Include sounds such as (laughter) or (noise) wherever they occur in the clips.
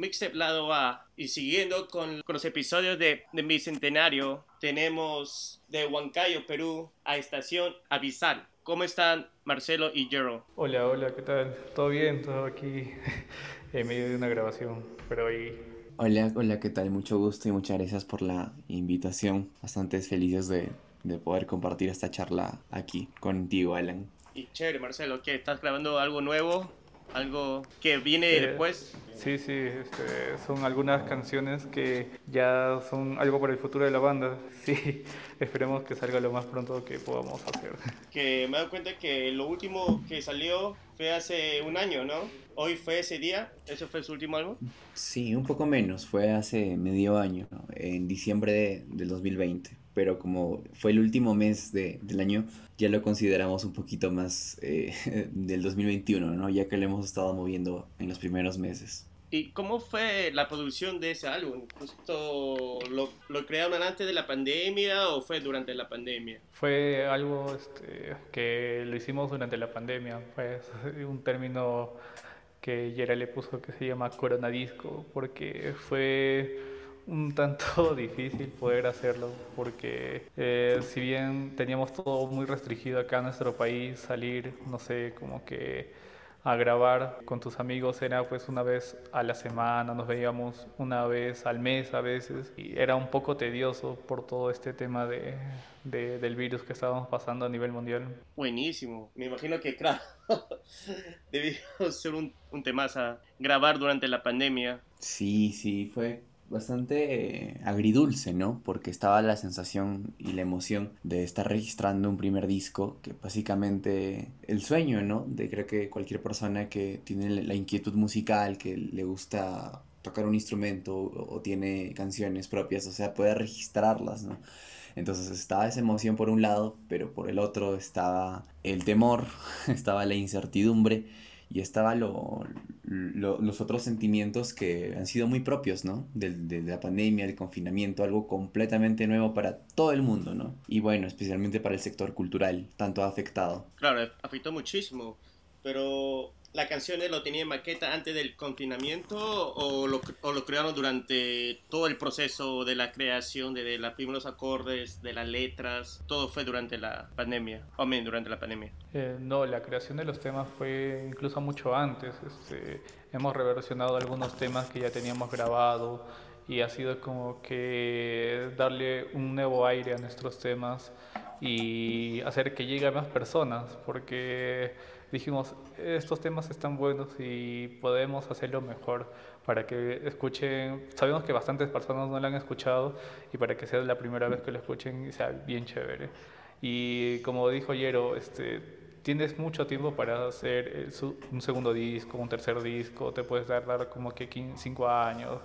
Mixtape Lado A. Y siguiendo con, con los episodios de, de Bicentenario, tenemos de Huancayo, Perú, a Estación Avisal. ¿Cómo están Marcelo y Jero? Hola, hola, ¿qué tal? ¿Todo bien? ¿Todo aquí (laughs) en medio de una grabación? Pero ahí... Hola, hola, ¿qué tal? Mucho gusto y muchas gracias por la invitación. Bastante felices de, de poder compartir esta charla aquí contigo, Alan. Y chévere, Marcelo, ¿qué? ¿Estás grabando algo nuevo? ¿Algo que viene Eh, después? Sí, sí, este, son algunas canciones que ya son algo para el futuro de la banda. (laughs) Sí, esperemos que salga lo más pronto que podamos hacer. Que me he dado cuenta que lo último que salió fue hace un año, ¿no? Hoy fue ese día, ¿ese fue su último álbum? Sí, un poco menos, fue hace medio año, ¿no? en diciembre de- del 2020. Pero como fue el último mes de- del año, ya lo consideramos un poquito más eh, (laughs) del 2021, ¿no? Ya que lo hemos estado moviendo en los primeros meses. ¿Y cómo fue la producción de ese álbum? ¿Justo lo, lo crearon antes de la pandemia o fue durante la pandemia? Fue algo este, que lo hicimos durante la pandemia, pues (laughs) un término que Yera le puso que se llama coronadisco, porque fue un tanto (laughs) difícil poder hacerlo, porque eh, si bien teníamos todo muy restringido acá en nuestro país, salir, no sé, como que a grabar con tus amigos era pues una vez a la semana, nos veíamos una vez al mes a veces y era un poco tedioso por todo este tema de, de- del virus que estábamos pasando a nivel mundial. Buenísimo. Me imagino que, claro, (laughs) debió ser un, un temazo grabar durante la pandemia. Sí, sí, fue bastante eh, agridulce, ¿no? Porque estaba la sensación y la emoción de estar registrando un primer disco, que básicamente el sueño, ¿no? De creo que cualquier persona que tiene la inquietud musical, que le gusta tocar un instrumento o, o tiene canciones propias, o sea, puede registrarlas, ¿no? Entonces estaba esa emoción por un lado, pero por el otro estaba el temor, (laughs) estaba la incertidumbre y estaba lo, lo- los otros sentimientos que han sido muy propios, ¿no? Del- De, la pandemia, del confinamiento, algo completamente nuevo para todo el mundo, ¿no? Y bueno, especialmente para el sector cultural, tanto afectado. Claro, afectó muchísimo. Pero, ¿la canción lo tenía en maqueta antes del confinamiento o lo, o crearon durante todo el proceso de la creación, de, de los primeros acordes, de las letras? Todo fue durante la pandemia. O bien, durante la pandemia. Eh, no, la creación de los temas fue incluso mucho antes. Este, hemos reversionado algunos temas que ya teníamos grabado y ha sido como que darle un nuevo aire a nuestros temas y hacer que llegue a más personas, porque dijimos, estos temas están buenos y podemos hacerlo mejor para que escuchen, sabemos que bastantes personas no lo han escuchado y para que sea la primera vez que lo escuchen y sea bien chévere. Y como dijo Yero, este, tienes mucho tiempo para hacer su- un segundo disco, un tercer disco, te puedes dar, dar como que 5 años,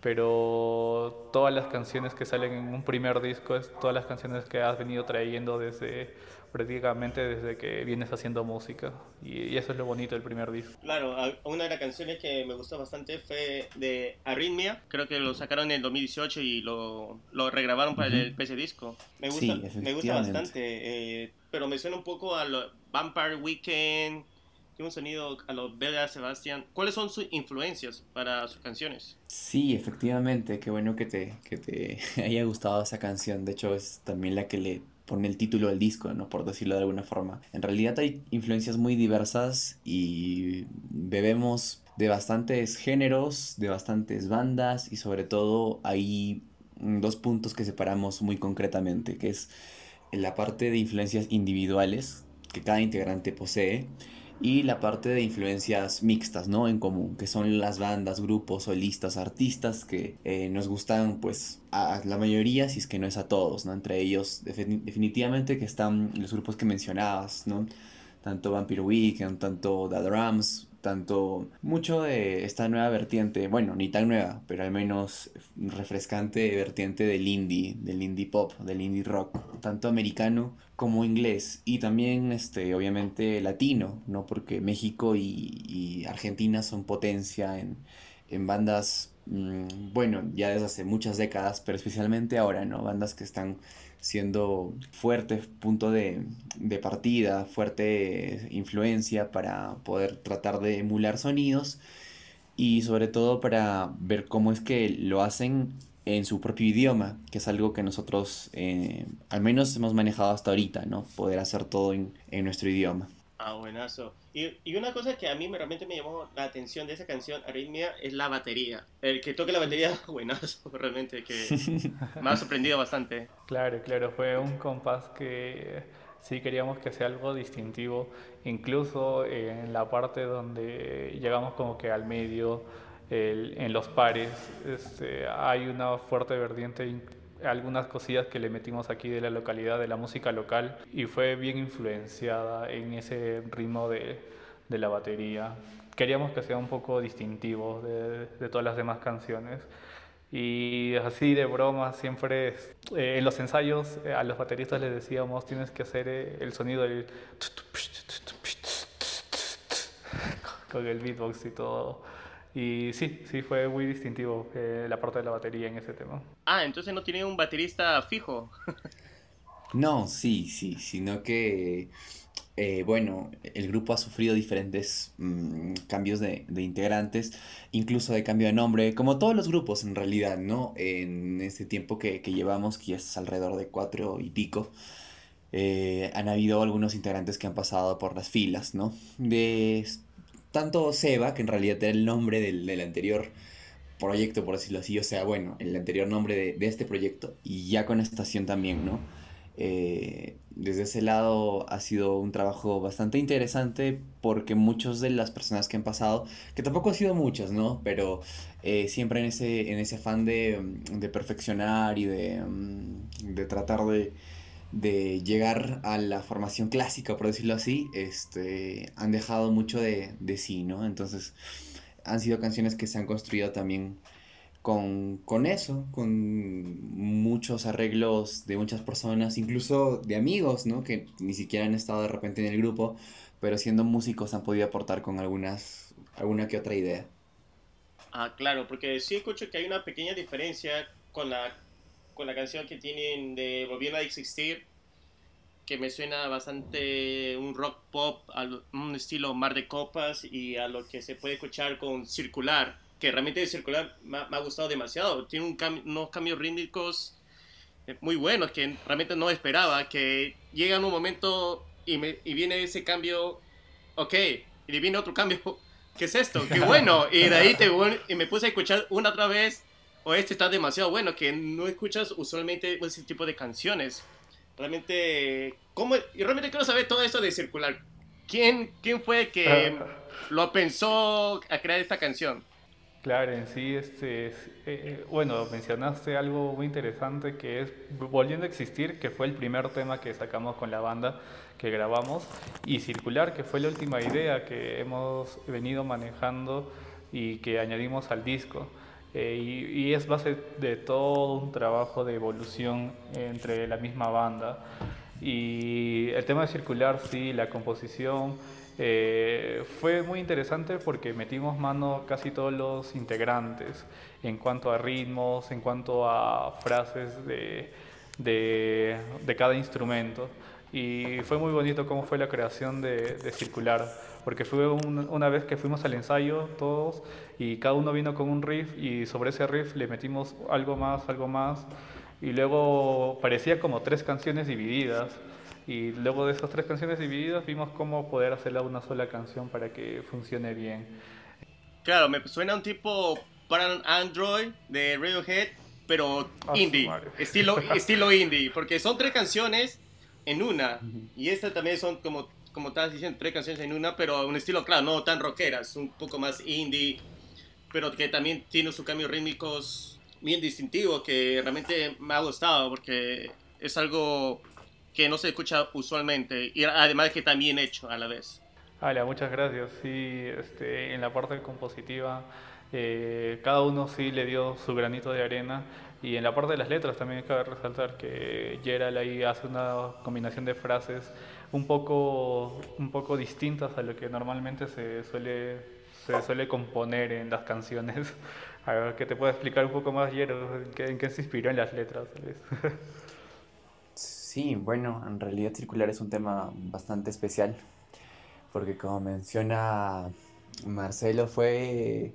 pero todas las canciones que salen en un primer disco es todas las canciones que has venido trayendo desde prácticamente desde que vienes haciendo música y, y eso es lo bonito del primer disco. Claro, a- una de las canciones que me gustó bastante fue de Arritmia. Creo que lo sacaron en el 2018 y lo, lo regrabaron para el PC disco. Me gusta, Sí, me gusta bastante, eh, pero me suena un poco a lo Vampire Weekend. Tiene un sonido a los Bella Sebastian. ¿Cuáles son sus influencias para sus canciones? Sí, efectivamente, qué bueno que te, que te (laughs) haya gustado esa canción. De hecho, es también la que le pone el título del disco, ¿no? Por decirlo de alguna forma. En realidad hay influencias muy diversas y bebemos de bastantes géneros, de bastantes bandas y sobre todo hay dos puntos que separamos muy concretamente, que es la parte de influencias individuales que cada integrante posee y la parte de influencias mixtas, ¿no? En común, que son las bandas, grupos, solistas, artistas que eh, nos gustan, pues, a la mayoría, si es que no es a todos, ¿no? Entre ellos, defini- definitivamente que están los grupos que mencionabas, ¿no? Tanto Vampire Weekend, tanto The Drums, tanto mucho de esta nueva vertiente, bueno, ni tan nueva, pero al menos refrescante vertiente del indie, del indie pop, del indie rock, tanto americano como inglés y también este obviamente latino, ¿no? Porque México y, Argentina son potencia en, en bandas, bueno, ya desde hace muchas décadas, pero especialmente ahora, ¿no? Bandas que están siendo fuerte punto de, de partida, fuerte influencia para poder tratar de emular sonidos y sobre todo para ver cómo es que lo hacen en su propio idioma, que es algo que nosotros eh, al menos hemos manejado hasta ahorita, ¿no? Poder hacer todo en, en nuestro idioma. Ah, buenazo. Y, y, una cosa que a mí realmente me llamó la atención de esa canción, Arritmia, es la batería. El que toque la batería, (laughs) buenazo, realmente, que (laughs) me ha sorprendido bastante. Claro, claro, fue un compás que sí queríamos que sea algo distintivo, incluso en la parte donde llegamos como que al medio, el, en los pares, este, hay una fuerte vertiente algunas cosillas que le metimos aquí de la localidad, de la música local, y fue bien influenciada en ese ritmo de, de la batería. Queríamos que sea un poco distintivo de, de todas las demás canciones. Y así de broma, siempre eh, en los ensayos eh, a los bateristas les decíamos, tienes que hacer eh, el sonido del... (laughs) con el beatbox y todo. Y sí, sí, fue muy distintivo eh, la parte de la batería en ese tema. Ah, entonces no tiene un baterista fijo. (laughs) no, sí, sí, sino que, eh, bueno, el grupo ha sufrido diferentes mmm, cambios de, de, integrantes, incluso de cambio de nombre, como todos los grupos en realidad, ¿no? En este tiempo que, que llevamos, que es alrededor de cuatro y pico. Eh, han habido algunos integrantes que han pasado por las filas, ¿no? De tanto Seba, que en realidad era el nombre del, del, anterior proyecto, por decirlo así, o sea, bueno, el anterior nombre de, de este proyecto, y ya con estación también, ¿no? Eh, desde ese lado ha sido un trabajo bastante interesante porque muchas de las personas que han pasado, que tampoco han sido muchas, ¿no? Pero eh, siempre en ese, en ese afán de, de perfeccionar y de, de tratar de, de llegar a la formación clásica, por decirlo así, este, han dejado mucho de, de sí, ¿no? Entonces, han sido canciones que se han construido también con, con eso, con muchos arreglos de muchas personas, incluso de amigos, ¿no? Que ni siquiera han estado de repente en el grupo, pero siendo músicos han podido aportar con algunas, alguna que otra idea. Ah, claro, porque sí escucho que hay una pequeña diferencia con la con la canción que tienen de Volviendo a Existir, que me suena bastante un rock pop, un estilo Mar de Copas y a lo que se puede escuchar con Circular, que realmente Circular me ha, gustado demasiado. Tiene un cam unos cambios rítmicos muy buenos que realmente no esperaba, que llega en un momento y, me, y viene ese cambio, ok, y viene otro cambio, (laughs) ¿qué es esto? ¡Qué bueno! Y de ahí te, y me puse a escuchar una otra vez o este está demasiado bueno, que no escuchas usualmente ese tipo de canciones. Realmente, ¿cómo? Y realmente quiero saber todo esto de circular. ¿Quién, quién fue que lo pensó a crear esta canción? Claro, en sí, este, eh, bueno, mencionaste algo muy interesante que es Volviendo a Existir, que fue el primer tema que sacamos con la banda que grabamos, y Circular, que fue la última idea que hemos venido manejando y que añadimos al disco. Eh, y, y, es base de todo un trabajo de evolución entre la misma banda. Y el tema de circular, sí, la composición, eh, fue muy interesante porque metimos mano casi todos los integrantes en cuanto a ritmos, en cuanto a frases de, de, de cada instrumento. Y fue muy bonito cómo fue la creación de, de Circular, porque fue un, una vez que fuimos al ensayo todos y cada uno vino con un riff y sobre ese riff le metimos algo más, algo más y luego parecía como tres canciones divididas y luego de esas tres canciones divididas vimos cómo poder hacerla una sola canción para que funcione bien. Claro, me suena un tipo para Android de Radiohead, pero indie, estilo, (laughs) estilo indie, porque son tres canciones en una y estas también son como como estabas diciendo, tres canciones en una, pero un estilo, claro, no tan rockeras, un poco más indie, pero que también tiene sus cambios rítmicos bien distintivos, que realmente me ha gustado, porque es algo que no se escucha usualmente, y además que también hecho a la vez. Hola, muchas gracias. Sí, este, en la parte compositiva, eh, cada uno sí le dio su granito de arena. Y en la parte de las letras también cabe resaltar que Gerald ahí hace una combinación de frases un poco, un poco distintas a lo que normalmente se suele, se suele componer en las canciones. (laughs) A ver, que te puedo explicar un poco más, qué, en qué se inspiró en las letras. Sí, bueno, en realidad circular es un tema bastante especial, porque como menciona Marcelo, fue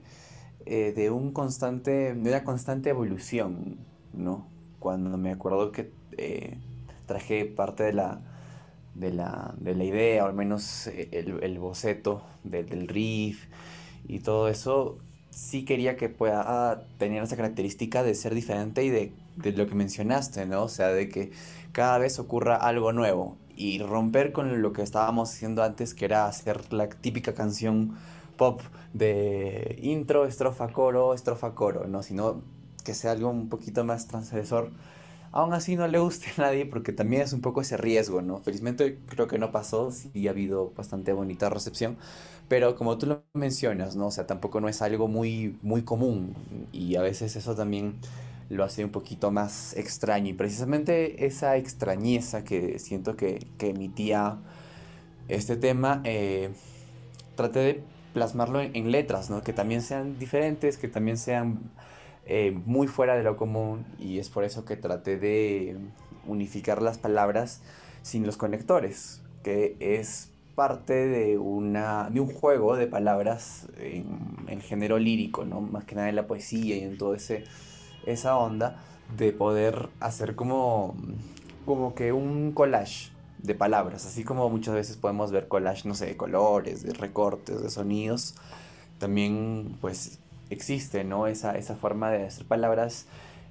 eh, de un constante, de una constante evolución, ¿no? Cuando me acuerdo que eh, traje parte de la, de la, de la idea, o al menos eh, el, el boceto del riff y todo eso, sí quería que pueda tener esa característica de ser diferente y de, de, lo que mencionaste, ¿no? O sea, de que cada vez ocurra algo nuevo y romper con lo que estábamos haciendo antes, que era hacer la típica canción pop de intro, estrofa, coro, estrofa, coro, ¿no? Sino que sea algo un poquito más transgresor. Aún así no le guste a nadie porque también es un poco ese riesgo, ¿no? Felizmente creo que no pasó, sí ha habido bastante bonita recepción, pero como tú lo mencionas, ¿no? O sea, tampoco no es algo muy, muy común y a veces eso también lo hace un poquito más extraño y precisamente esa extrañeza que siento que, que emitía este tema, eh, traté de plasmarlo en, letras, ¿no? Que también sean diferentes, que también sean eh, muy fuera de lo común y es por eso que traté de unificar las palabras sin los conectores, que es parte de, una, de un juego de palabras en el género lírico, ¿no? Más que nada en la poesía y en ese esa onda de poder hacer como como que un collage de palabras, así como muchas veces podemos ver collage, no sé, de colores, de recortes, de sonidos, también pues existe, ¿no? Esa, esa forma de hacer palabras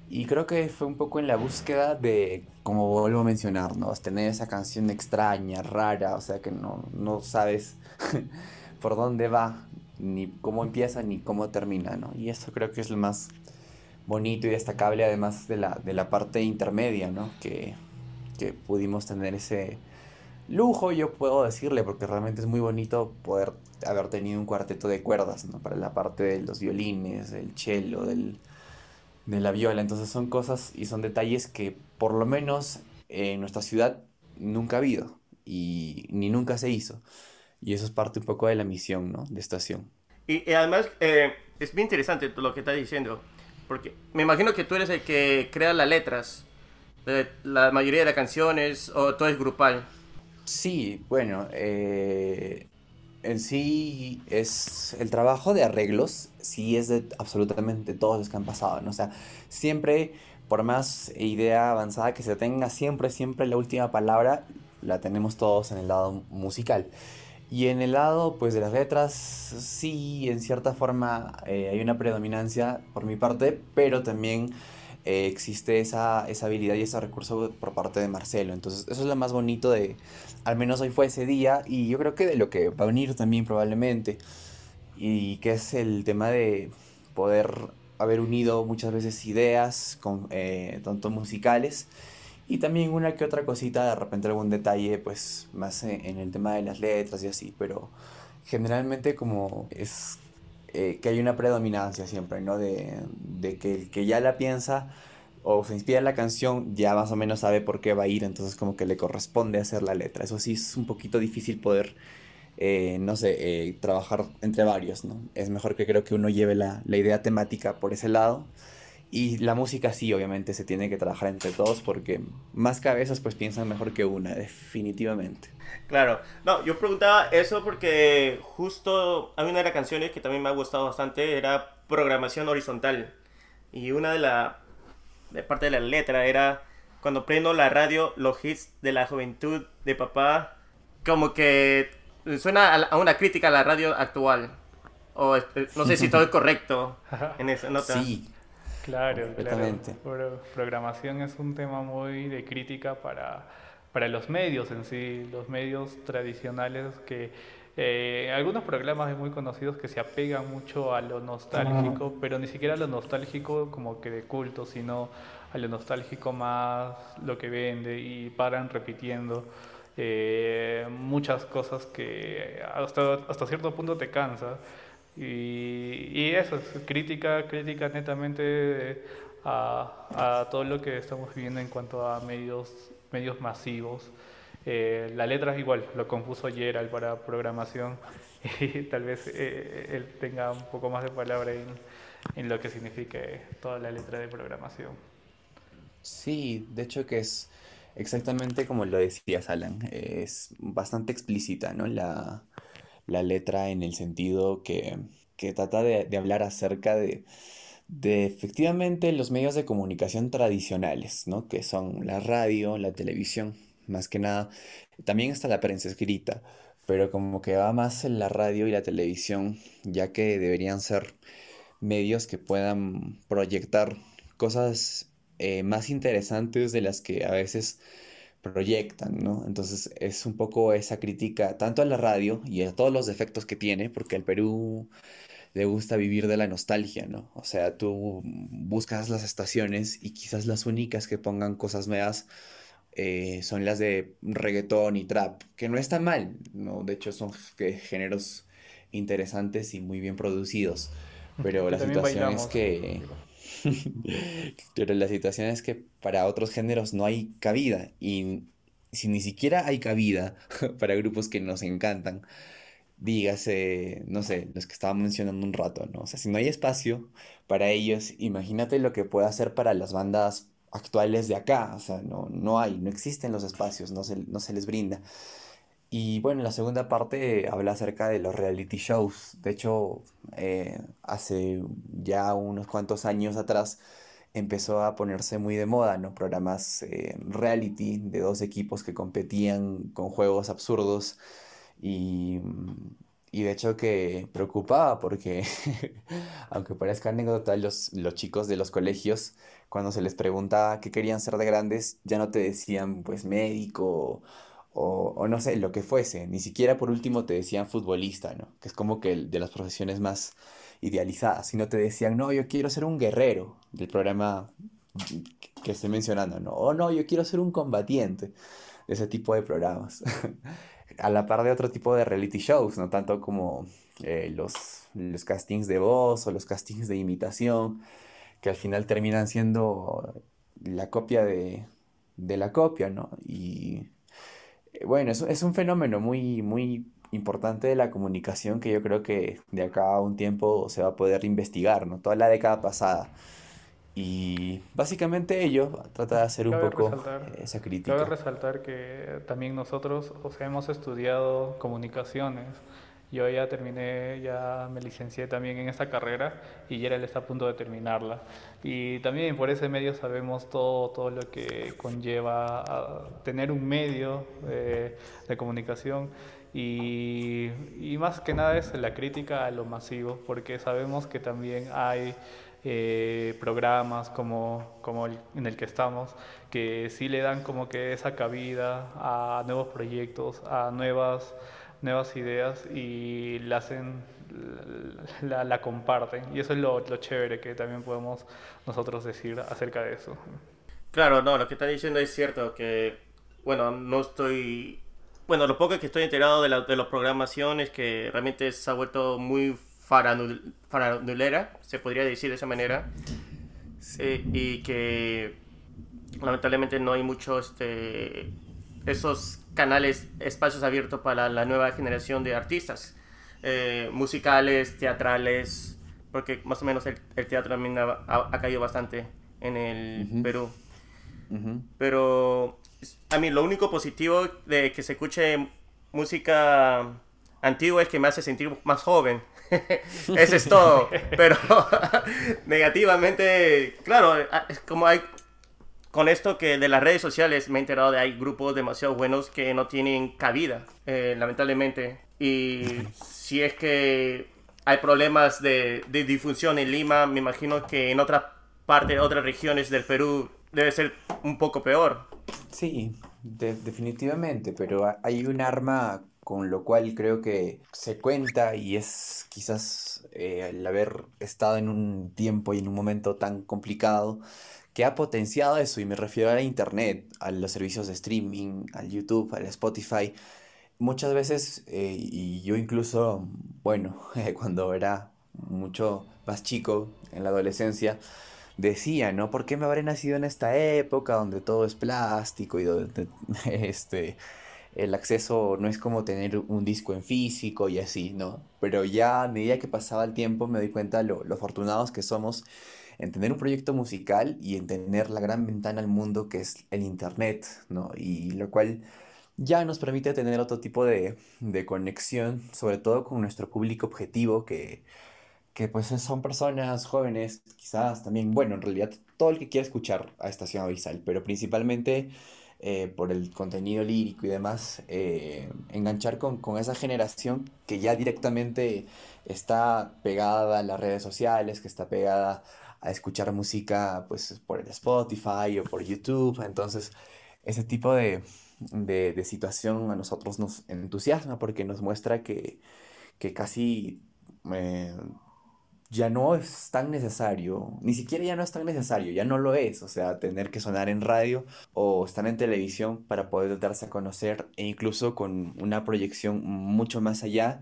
y creo que fue un poco en la búsqueda de, como vuelvo a mencionar, ¿no? Tener esa canción extraña, rara, o sea que no, no sabes (laughs) por dónde va, ni cómo empieza, ni cómo termina, ¿no? Y eso creo que es lo más bonito y destacable, además de la, de la parte intermedia, ¿no? Que, que pudimos tener ese lujo, yo puedo decirle, porque realmente es muy bonito poder haber tenido un cuarteto de cuerdas, ¿no? Para la parte de los violines, del cello, del, de la viola. Entonces son cosas y son detalles que por lo menos en nuestra ciudad nunca ha habido y ni nunca se hizo. Y eso es parte un poco de la misión, ¿no? De estación. Y, además eh, es bien interesante lo que estás diciendo, porque me imagino que tú eres el que crea las letras la mayoría de las canciones o todo es grupal? Sí, bueno, eh, en sí es el trabajo de arreglos, sí es de absolutamente todos los que han pasado, ¿no? O sea, siempre, por más idea avanzada que se tenga, siempre, siempre la última palabra la tenemos todos en el lado musical. Y en el lado, pues, de las letras, sí, en cierta forma eh, hay una predominancia por mi parte, pero también eh, existe esa, esa habilidad y ese recurso por parte de Marcelo. Entonces, eso es lo más bonito de, al menos hoy fue ese día, y yo creo que de lo que va a venir también probablemente, y que es el tema de poder haber unido muchas veces ideas, con, eh, tanto musicales, y también una que otra cosita, de repente algún detalle, pues más en el tema de las letras y así, pero generalmente como es eh, que hay una predominancia siempre, ¿no? De, que el que ya la piensa o se inspira en la canción ya más o menos sabe por qué va a ir, entonces como que le corresponde hacer la letra. Eso sí es un poquito difícil poder, eh, no sé, eh, trabajar entre varios, ¿no? Es mejor que creo que uno lleve la, la idea temática por ese lado. Y la música sí, obviamente se tiene que trabajar entre todos porque más cabezas pues piensan mejor que una, definitivamente. Claro, no, yo preguntaba eso porque justo hay una de las canciones que también me ha gustado bastante, era programación horizontal. Y una de la de parte de la letra era cuando prendo la radio, los hits de la juventud de papá, como que suena a una crítica a la radio actual. O no sé si todo es correcto (laughs) en esa nota. Sí. Claro, claro. programación es un tema muy de crítica para para los medios en sí, los medios tradicionales que eh, algunos programas muy conocidos que se apegan mucho a lo nostálgico, pero ni siquiera a lo nostálgico como que de culto, sino a lo nostálgico más lo que vende y paran repitiendo eh, muchas cosas que hasta, hasta cierto punto te cansa. Y, y eso es crítica, crítica netamente a, a todo lo que estamos viviendo en cuanto a medios medios masivos. Eh, la letra es igual, lo compuso Gerald para programación (laughs) y tal vez eh, él tenga un poco más de palabra en, en lo que significa toda la letra de programación. Sí, de hecho que es exactamente como lo decías, Alan. Es bastante explícita, ¿no? La, la letra en el sentido que que trata de, hablar acerca de, efectivamente los medios de comunicación tradicionales, ¿no? Que son la radio, la televisión, más que nada. También está la prensa escrita, pero como que va más en la radio y la televisión, ya que deberían ser medios que puedan proyectar cosas eh, más interesantes de las que a veces proyectan, ¿no? Entonces es un poco esa crítica tanto a la radio y a todos los defectos que tiene, porque al Perú le gusta vivir de la nostalgia, ¿no? O sea, tú buscas las estaciones y quizás las únicas que pongan cosas nuevas eh, son las de reggaetón y trap, que no está mal, ¿no? De hecho son géneros interesantes y muy bien producidos, pero la situación es que... (laughs) Pero la situación es que para otros géneros no hay cabida y si ni siquiera hay cabida (laughs) para grupos que nos encantan, dígase, no sé, los que estaba mencionando un rato, ¿no? O sea, si no hay espacio para ellos, imagínate lo que puede hacer para las bandas actuales de acá, o sea, no, no hay, no existen los espacios, no se, no se les brinda. Y bueno, la segunda parte habla acerca de los reality shows. De hecho, eh, hace ya unos cuantos años atrás empezó a ponerse muy de moda, ¿no? Programas eh, reality de dos equipos que competían con juegos absurdos y, y de hecho que preocupaba porque, (laughs) aunque parezca anécdota, los, los chicos de los colegios, cuando se les preguntaba qué querían ser de grandes, ya no te decían pues médico o, no sé, lo que fuese. Ni siquiera por último te decían futbolista, ¿no? Que es como que de las profesiones más idealizadas, sino te decían, no, yo quiero ser un guerrero del programa que estoy mencionando, ¿no? O no, yo quiero ser un combatiente de ese tipo de programas. (laughs) A la par de otro tipo de reality shows, no tanto como eh, los, los castings de voz o los castings de imitación, que al final terminan siendo la copia de, de la copia, ¿no? Y bueno, es, es un fenómeno muy, muy importante de la comunicación que yo creo que de acá a un tiempo se va a poder investigar, ¿no? Toda la década pasada. Y básicamente ello trata de hacer un poco esa crítica. Cabe resaltar que también nosotros, o sea, hemos estudiado comunicaciones yo ya terminé, ya me licencié también en esta carrera y Gerald está a punto de terminarla. Y también por ese medio sabemos todo, todo lo que conlleva a tener un medio eh, de comunicación y, y, más que nada es la crítica a lo masivo, porque sabemos que también hay eh, programas como, como el, en el que estamos, que sí le dan como que esa cabida a nuevos proyectos, a nuevas nuevas ideas y la hacen, la, la comparten. Y eso es lo, lo, chévere que también podemos nosotros decir acerca de eso. Claro, no, lo que está diciendo es cierto, que, bueno, no estoy, bueno, lo poco que estoy enterado de, la, de las programaciones que realmente se ha vuelto muy faranulera, se podría decir de esa manera, eh, y que lamentablemente no hay mucho, este, esos canales, espacios abiertos para la nueva generación de artistas, eh, musicales, teatrales, porque más o menos el, teatro también ha, caído bastante en el Perú. Pero a mí lo único positivo de que se escuche música antigua es que me hace sentir más joven. (laughs) Eso es todo. Pero (laughs) negativamente, claro, como hay con esto que de las redes sociales me he enterado de hay grupos demasiado buenos que no tienen cabida, eh, lamentablemente. Y si es que hay problemas de, difusión en Lima, me imagino que en otra parte, otras regiones del Perú debe ser un poco peor. Sí, definitivamente, pero hay un arma con lo cual creo que se cuenta y es quizás eh, el haber estado en un tiempo y en un momento tan complicado que ha potenciado eso, y me refiero a la Internet, a los servicios de streaming, al YouTube, al Spotify. Muchas veces, eh, y yo incluso, bueno, (laughs) cuando era mucho más chico, en la adolescencia, decía, ¿no? ¿Por qué me habré nacido en esta época donde todo es plástico y donde (laughs) este, el acceso no es como tener un disco en físico y así, ¿no? Pero ya a medida que pasaba el tiempo me doy cuenta lo, lo afortunados que somos en tener un proyecto musical y en tener la gran ventana al mundo que es el Internet, ¿no? Y lo cual ya nos permite tener otro tipo de, de conexión, sobre todo con nuestro público objetivo que que pues son personas jóvenes, quizás también, bueno, en realidad todo el que quiera escuchar a Estación Avisal, pero principalmente eh, por el contenido lírico y demás, eh, enganchar con, con, esa generación que ya directamente está pegada a las redes sociales, que está pegada a escuchar música pues por el Spotify o por YouTube, entonces ese tipo de, de, de situación a nosotros nos entusiasma porque nos muestra que, que casi eh, ya no es tan necesario, ni siquiera ya no es tan necesario, ya no lo es, o sea, tener que sonar en radio o estar en televisión para poder darse a conocer e incluso con una proyección mucho más allá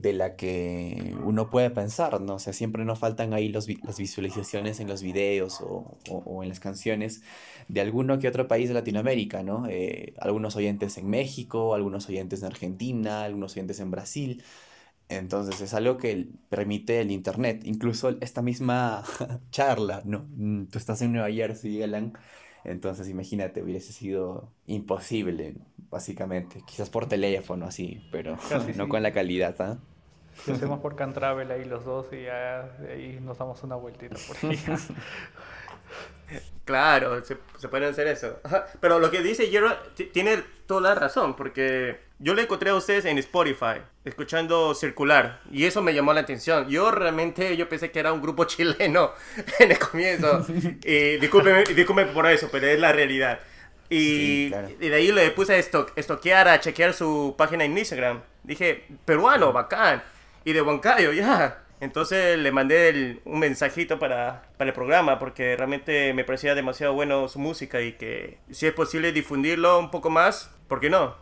de la que uno puede pensar, ¿no? O sea, siempre nos faltan ahí los, las visualizaciones en los videos o, o, en las canciones de alguno que otro país de Latinoamérica, ¿no? Eh, algunos oyentes en México, algunos oyentes en Argentina, algunos oyentes en Brasil. Entonces es algo que permite el Internet. Incluso esta misma (laughs) charla, ¿no? Mm, tú estás en Nueva Jersey, Alan. Entonces imagínate, hubiese sido imposible, básicamente. Quizás por teléfono, así, pero (laughs) no con la calidad, ¿ah? ¿eh? (laughs) hacemos por Cantravel ahí los dos y ya ahí nos damos una vueltita por (laughs) ahí. Claro, se, se puede hacer eso. Pero lo que dice Jero tiene toda la razón, porque yo le encontré a ustedes en Spotify, escuchando Circular, y eso me llamó la atención. Yo realmente, yo pensé que era un grupo (laughs) chileno en el comienzo. (laughs) y discúlpeme, por eso, pero es la realidad. Y, y de ahí le puse a estoquear, a chequear su página en Instagram. Dije, peruano, bacán. Y de Huancayo, ya. Entonces le mandé un mensajito para, para, el programa porque realmente me parecía demasiado bueno su música y que si es posible difundirlo un poco más, ¿por qué no?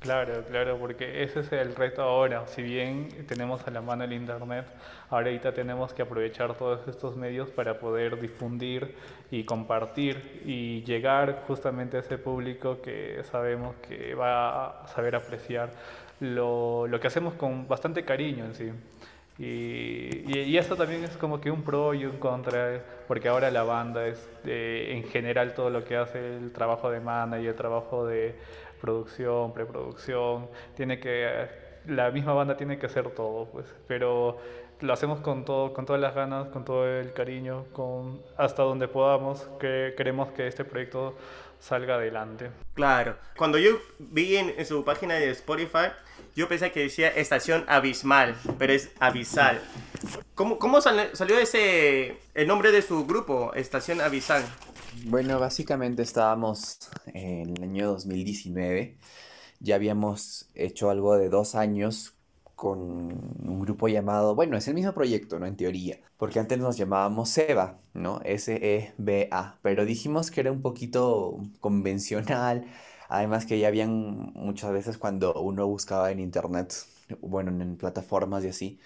Claro, claro, porque ese es el reto ahora. Si bien tenemos a la mano el Internet, ahorita tenemos que aprovechar todos estos medios para poder difundir y compartir y llegar justamente a ese público que sabemos que va a saber apreciar lo, lo que hacemos con bastante cariño en sí. Y, y, eso también es como que un pro y un contra, porque ahora la banda es en general todo lo que hace el trabajo de mana y el trabajo de producción, preproducción, tiene que la misma banda tiene que hacer todo, pues, pero lo hacemos con todo, con todas las ganas, con todo el cariño, con hasta donde podamos, que queremos que este proyecto salga adelante. Claro, cuando yo vi en, en su página de Spotify yo pensé que decía estación abismal, pero es abisal. ¿Cómo, cómo salió ese el nombre de su grupo, Estación Abisal? Bueno, básicamente estábamos en el año 2019. Ya habíamos hecho algo de dos años con un grupo llamado, bueno, es el mismo proyecto, ¿no? En teoría, porque antes nos llamábamos SEBA, ¿no? S-E-B-A, pero dijimos que era un poquito convencional Además que ya habían muchas veces cuando uno buscaba en internet, bueno, en plataformas y así,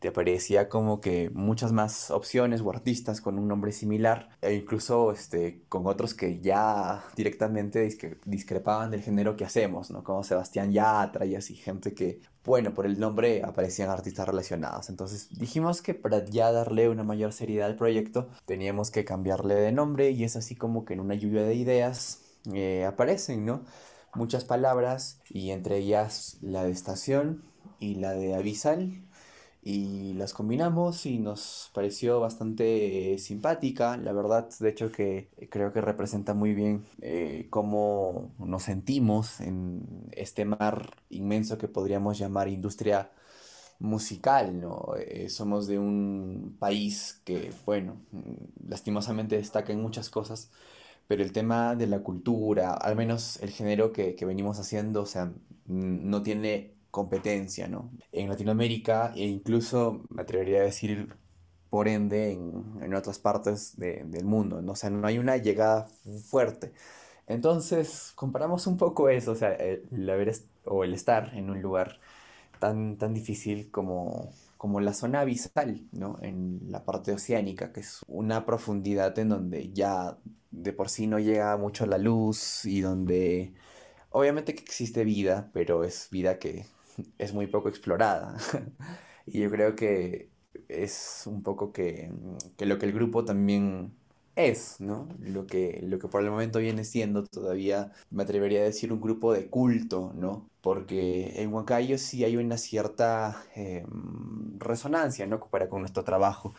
te aparecía como que muchas más opciones o artistas con un nombre similar e incluso este, con otros que ya directamente discrepaban del género que hacemos, ¿no? Como Sebastián Yatra y así, gente que, bueno, por el nombre aparecían artistas relacionados. Entonces dijimos que para ya darle una mayor seriedad al proyecto teníamos que cambiarle de nombre y es así como que en una lluvia de ideas eh, aparecen, ¿no? Muchas palabras y entre ellas la de estación y la de avisal y las combinamos y nos pareció bastante simpática, la verdad, de hecho que creo que representa muy bien eh, cómo nos sentimos en este mar inmenso que podríamos llamar industria musical, ¿no? Eh, somos de un país que, bueno, lastimosamente destaca en muchas cosas, pero el tema de la cultura, al menos el género que, que venimos haciendo, o sea, no tiene competencia, ¿no? En Latinoamérica e incluso me atrevería a decir por ende en, en otras partes de, del mundo, ¿no? O sea, no hay una llegada fuerte. Entonces, comparamos un poco eso, o sea, el, haber o el estar en un lugar tan, tan difícil como, como la zona abisal, ¿no? En la parte oceánica, que es una profundidad en donde ya de por sí no llega mucho la luz y donde obviamente que existe vida, pero es vida que (laughs) es muy poco explorada. (laughs) y yo creo que es un poco que, que, lo que el grupo también es, ¿no? Lo que, lo que por el momento viene siendo todavía, me atrevería a decir, un grupo de culto, ¿no? Porque en Huancayo sí hay una cierta em, resonancia, ¿no? Para con nuestro trabajo.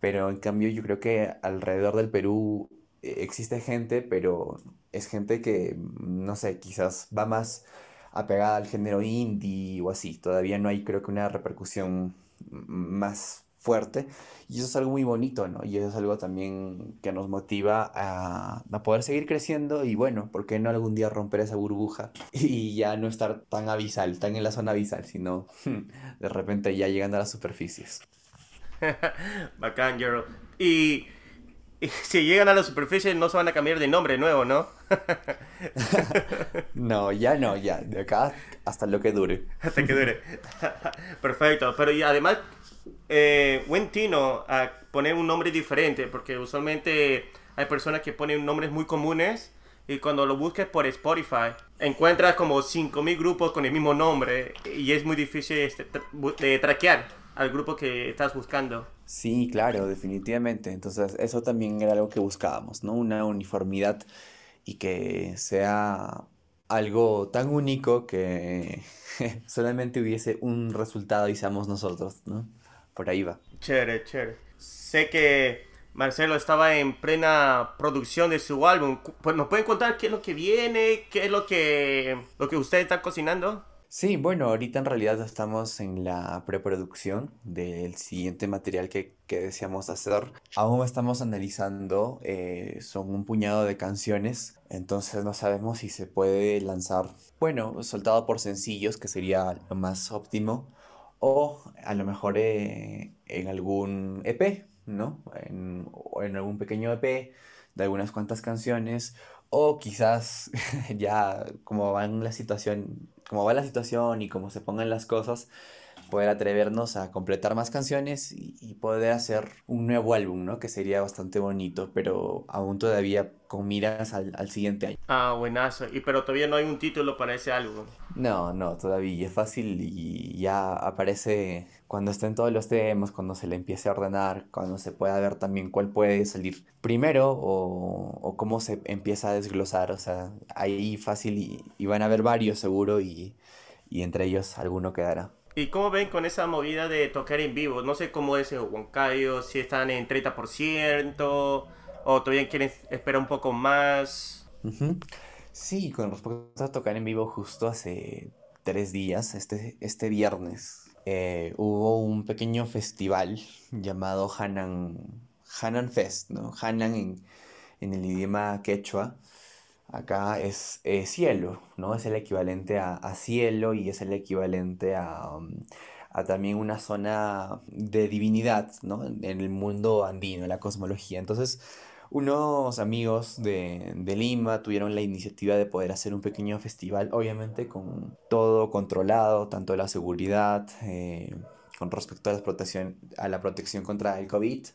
Pero en cambio yo creo que alrededor del Perú eh, existe gente, pero es gente que, no sé, quizás va más apegada al género indie o así. Todavía no hay, creo que, una repercusión más fuerte. Y eso es algo muy bonito, ¿no? Y eso es algo también que nos motiva a, a, poder seguir creciendo y bueno, ¿por qué no algún día romper esa burbuja (laughs) y ya no estar tan abisal, tan en la zona abisal, sino (laughs) de repente ya llegando a las superficies? (laughs) Bacán, Gerald. Y, y, si llegan a la superficie no se van a cambiar de nombre nuevo, ¿no? no, ya no, ya. De acá hasta lo que dure. Hasta que dure. Perfecto. Pero y además eh, buen tino a poner un nombre diferente, porque usualmente hay personas que ponen nombres muy comunes y cuando lo busques por Spotify encuentras como 5.000 grupos con el mismo nombre y es muy difícil este, de traquear al grupo que estás buscando. Sí, claro, definitivamente. Entonces eso también era algo que buscábamos, ¿no? Una uniformidad y que sea algo tan único que (laughs) solamente hubiese un resultado y seamos nosotros, ¿no? Por ahí va. Chévere, chévere. Sé que Marcelo estaba en plena producción de su álbum. Pues, ¿Nos pueden contar qué es lo que viene? ¿Qué es lo que, lo que usted está cocinando? Sí, bueno, ahorita en realidad estamos en la preproducción del siguiente material que, que deseamos hacer. Aún estamos analizando, eh, son un puñado de canciones, entonces no sabemos si se puede lanzar, bueno, soltado por sencillos, que sería lo más óptimo, o a lo mejor eh, en algún EP, ¿no? En, o en algún pequeño EP de algunas cuantas canciones, o quizás (laughs) ya como va la situación, como va la situación y como se pongan las cosas, poder atrevernos a completar más canciones y, poder hacer un nuevo álbum, ¿no? Que sería bastante bonito, pero aún todavía con miras al, al, siguiente año. Ah, buenazo. Y pero todavía no hay un título para ese álbum. No, no, todavía es fácil y ya aparece cuando estén todos los temas, cuando se le empiece a ordenar, cuando se pueda ver también cuál puede salir primero o, o cómo se empieza a desglosar. O sea, ahí fácil y, y van a haber varios seguro y, y entre ellos alguno quedará. ¿Y cómo ven con esa movida de tocar en vivo? No sé cómo es en Huancayo, si están en 30% o todavía quieren esperar un poco más. Sí, con respecto a tocar en vivo, justo hace tres días, este, este viernes, eh, hubo un pequeño festival llamado Hanan, Hanan Fest, ¿no? Hanan en el idioma quechua Acá es eh, cielo, ¿no? Es el equivalente a, cielo y es el equivalente um, a, también una zona de divinidad, ¿no? En el mundo andino, en la cosmología. Entonces, unos amigos de, Lima tuvieron la iniciativa de poder hacer un pequeño festival, obviamente con todo controlado, tanto la seguridad, eh, con respecto a la, protección, a la protección contra el COVID,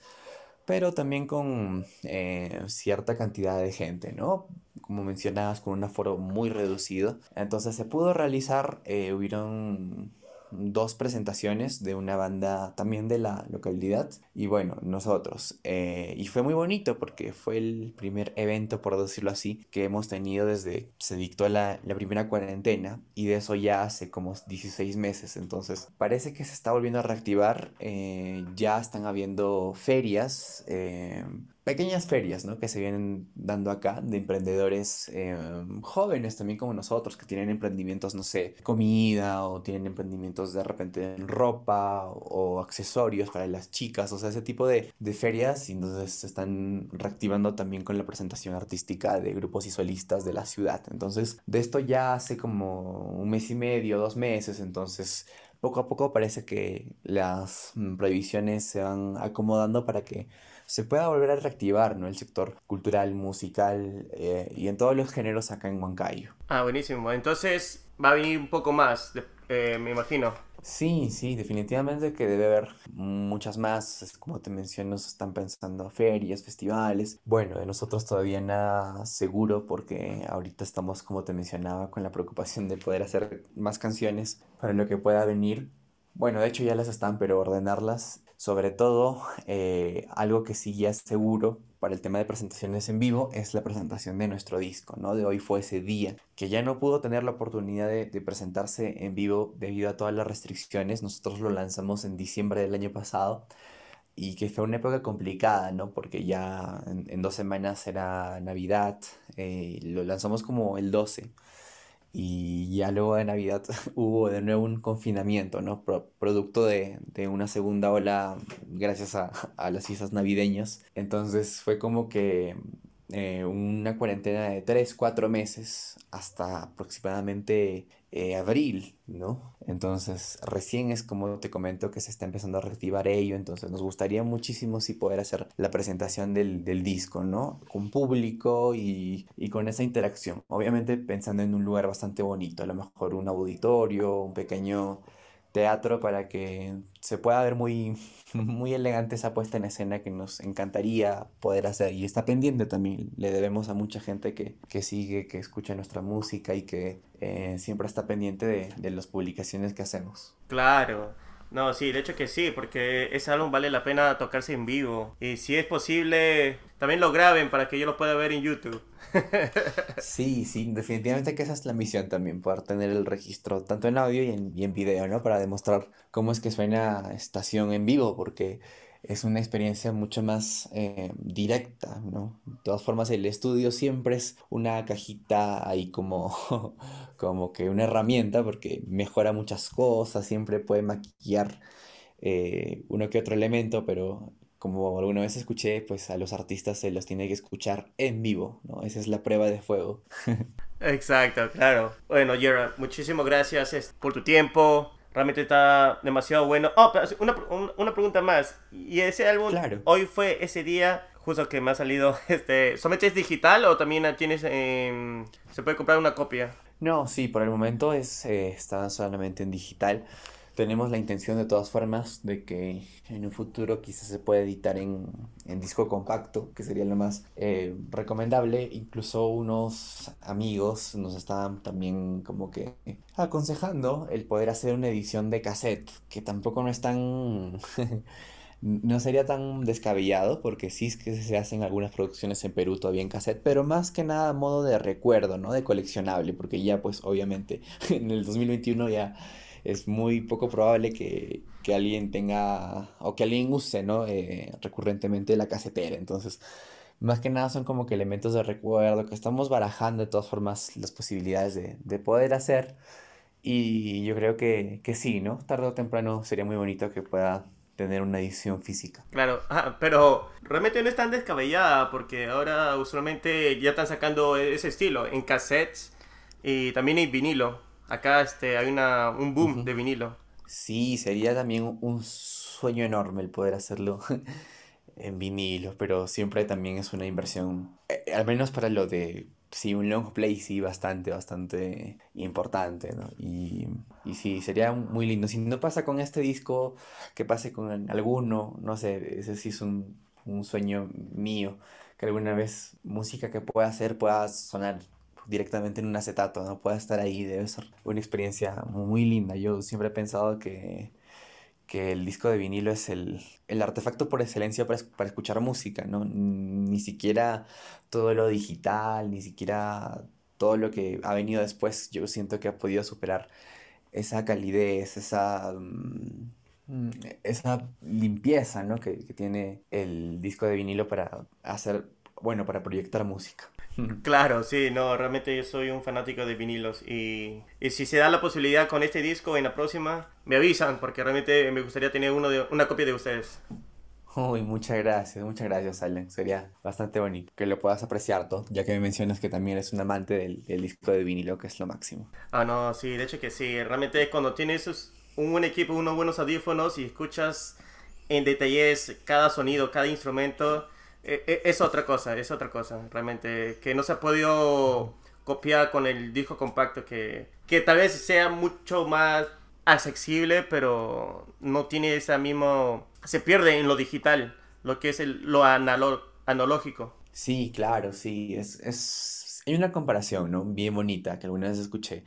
pero también con eh, cierta cantidad de gente, ¿no? Como mencionabas, con un aforo muy reducido. Entonces se pudo realizar, eh, hubieron dos presentaciones de una banda también de la localidad y bueno, nosotros. Eh, y fue muy bonito porque fue el primer evento, por decirlo así, que hemos tenido desde se dictó la, la primera cuarentena y de eso ya hace como 16 meses. Entonces parece que se está volviendo a reactivar. Eh, ya están habiendo ferias. Eh, pequeñas ferias ¿no? que se vienen dando acá de emprendedores em, jóvenes también como nosotros que tienen emprendimientos, no sé, comida o tienen emprendimientos de repente en ropa o, accesorios para las chicas, o sea, ese tipo de, de, ferias y entonces se están reactivando también con la presentación artística de grupos y solistas de la ciudad. Entonces, de esto ya hace como un mes y medio, dos meses, entonces poco a poco parece que las mm, prohibiciones se van acomodando para que se pueda volver a reactivar ¿no? el sector cultural, musical eh, y en todos los géneros acá en Huancayo. Ah, buenísimo. Entonces va a venir un poco más, eh, me imagino. Sí, sí, definitivamente que debe haber muchas más. Como te menciono, se están pensando ferias, festivales. Bueno, de nosotros todavía nada seguro porque ahorita estamos, como te mencionaba, con la preocupación de poder hacer más canciones para lo que pueda venir. Bueno, de hecho ya las están, pero ordenarlas Sobre todo, eh, algo que sí ya es seguro para el tema de presentaciones en vivo es la presentación de nuestro disco, ¿no? De hoy fue ese día que ya no pudo tener la oportunidad de, presentarse en vivo debido a todas las restricciones. Nosotros lo lanzamos en diciembre del año pasado y que fue una época complicada, ¿no? Porque ya en, dos semanas era Navidad, eh, lo lanzamos como el 12 y ya luego de Navidad (laughs) hubo de nuevo un confinamiento, ¿no? producto de, de, una segunda ola gracias a, a las fiestas navideñas. Entonces fue como que eh, una cuarentena de 3, 4 meses hasta aproximadamente eh, abril, ¿no? Entonces, recién es como te comento que se está empezando a reactivar ello, entonces nos gustaría muchísimo si poder hacer la presentación del, del disco, ¿no? Con público y, y, con esa interacción. Obviamente pensando en un lugar bastante bonito, a lo mejor un auditorio, un pequeño teatro para que se pueda ver muy, (laughs) muy elegante esa puesta en escena que nos encantaría poder hacer. Y está pendiente también. Le debemos a mucha gente que, que sigue, que escucha nuestra música y que eh, siempre está pendiente de, de las publicaciones que hacemos. Claro. No, sí, de hecho que sí, porque ese álbum vale la pena tocarse en vivo. Y si es posible, también lo graben para que yo lo pueda ver en YouTube. (laughs) sí, sí, definitivamente que esa es la misión también, poder tener el registro tanto en audio y en, y en video, ¿no? Para demostrar cómo es que suena estación en vivo, porque es una experiencia mucho más eh, directa, ¿no? De todas formas, el estudio siempre es una cajita ahí como, (laughs) como que una herramienta porque mejora muchas cosas, siempre puede maquillar eh, uno que otro elemento, pero como alguna vez escuché, pues a los artistas se los tiene que escuchar en vivo, ¿no? Esa es la prueba de fuego. (laughs) Exacto, claro. Bueno, Gerard, muchísimas gracias por tu tiempo realmente está demasiado bueno. Oh, pero una, una pregunta más. ¿Y ese álbum claro. hoy fue ese día justo que me ha salido? (laughs) Este, ¿Solamente es digital o también tienes, se puede comprar una copia? No, sí, por el momento es, eh, está solamente en digital. Tenemos la intención de todas formas de que en un futuro quizás se pueda editar en, en disco compacto, que sería lo más eh, recomendable. Incluso unos amigos nos estaban también como que aconsejando el poder hacer una edición de cassette, que tampoco no es tan... (laughs) no sería tan descabellado porque sí es que se hacen algunas producciones en Perú todavía en cassette, pero más que nada modo de recuerdo, ¿no? De coleccionable, porque ya pues obviamente (laughs) en el 2021 ya es muy poco probable que, que alguien tenga o que alguien use, ¿no? Eh, recurrentemente la casetera. Entonces, más que nada son como que elementos de recuerdo que estamos barajando de todas formas las posibilidades de, de poder hacer. Y yo creo que, que sí, ¿no? Tarde o temprano sería muy bonito que pueda tener una edición física. Claro, ah, pero realmente no es tan descabellada porque ahora usualmente ya están sacando ese estilo en cassettes y también en vinilo. Acá este, hay una, un boom de vinilo. Sí, sería también un sueño enorme el poder hacerlo (laughs) en vinilo, pero siempre también es una inversión, eh, al menos para lo de, sí, un long play, sí, bastante, bastante importante, ¿no? Y, y sí, sería muy lindo. Si no pasa con este disco, que pase con alguno, no sé, ese sí es un, un sueño mío, que alguna vez música que pueda hacer pueda sonar directamente en un acetato, no pueda estar ahí, debe ser una experiencia muy linda. Yo siempre he pensado que, que el disco de vinilo es el, el artefacto por excelencia para, para, escuchar música, ¿no? Ni siquiera todo lo digital, ni siquiera todo lo que ha venido después, yo siento que ha podido superar esa calidez, esa, mm, esa limpieza, ¿no? Que, que tiene el disco de vinilo para hacer, bueno, para proyectar música. (laughs) Claro, sí, no, realmente yo soy un fanático de vinilos y, y, si se da la posibilidad con este disco en la próxima, me avisan porque realmente me gustaría tener uno de, una copia de ustedes. Uy, muchas gracias, muchas gracias, Allen. Sería bastante bonito que lo puedas apreciar todo, ya que me mencionas que también eres un amante del, del, disco de vinilo, que es lo máximo. Ah, no, sí, de hecho que sí. Realmente cuando tienes un buen equipo, unos buenos audífonos y escuchas en detalles cada sonido, cada instrumento, es otra cosa, es otra cosa, realmente, que no se ha podido copiar con el disco compacto, que, que tal vez sea mucho más accesible, pero no tiene ese mismo... se pierde en lo digital, lo que es el, lo analógico. Sí, claro, sí, es, es Hay una comparación, ¿no? Bien bonita que alguna vez escuché.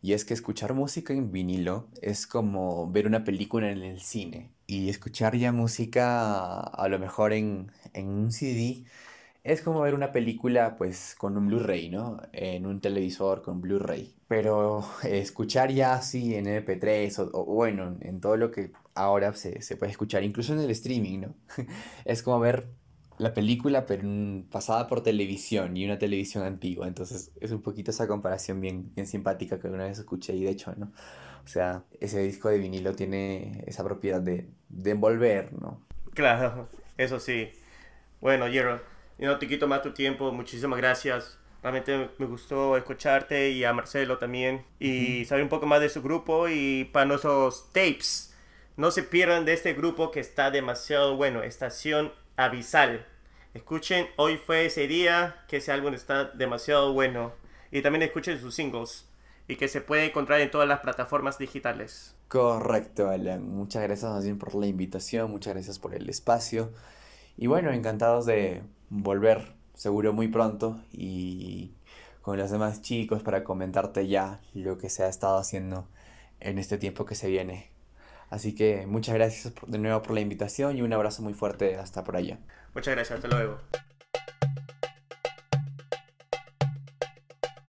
Y es que escuchar música en vinilo es como ver una película en el cine. Y escuchar ya música a lo mejor en, en un CD es como ver una película pues con un Blu-ray, ¿no? En un televisor con Blu-ray. Pero (laughs) escuchar ya así en MP3 o, o, bueno, en todo lo que ahora se, se puede escuchar, incluso en el streaming, ¿no? (laughs) es como ver la película, pero pasada por televisión y una televisión antigua. Entonces es un poquito esa comparación bien, bien simpática que alguna vez escuché y de hecho, ¿no? O sea, ese disco de vinilo tiene esa propiedad de, de envolver, ¿no? Claro, eso sí. Bueno, Jero, no te quito más tu tiempo. Muchísimas gracias. Realmente me gustó escucharte y a Marcelo también. Y saber un poco más de su grupo y para nuestros tapes. No se pierdan de este grupo que está demasiado bueno. Estación Avisal. Escuchen, hoy fue ese día que ese álbum está demasiado bueno. Y también escuchen sus singles. Y que se puede encontrar en todas las plataformas digitales. Correcto, Alan. Muchas gracias también por la invitación. Muchas gracias por el espacio. Y bueno, encantados de volver seguro muy pronto y con los demás chicos para comentarte ya lo que se ha estado haciendo en este tiempo que se viene. Así que muchas gracias de nuevo por la invitación y un abrazo muy fuerte hasta por allá. Muchas gracias, hasta luego.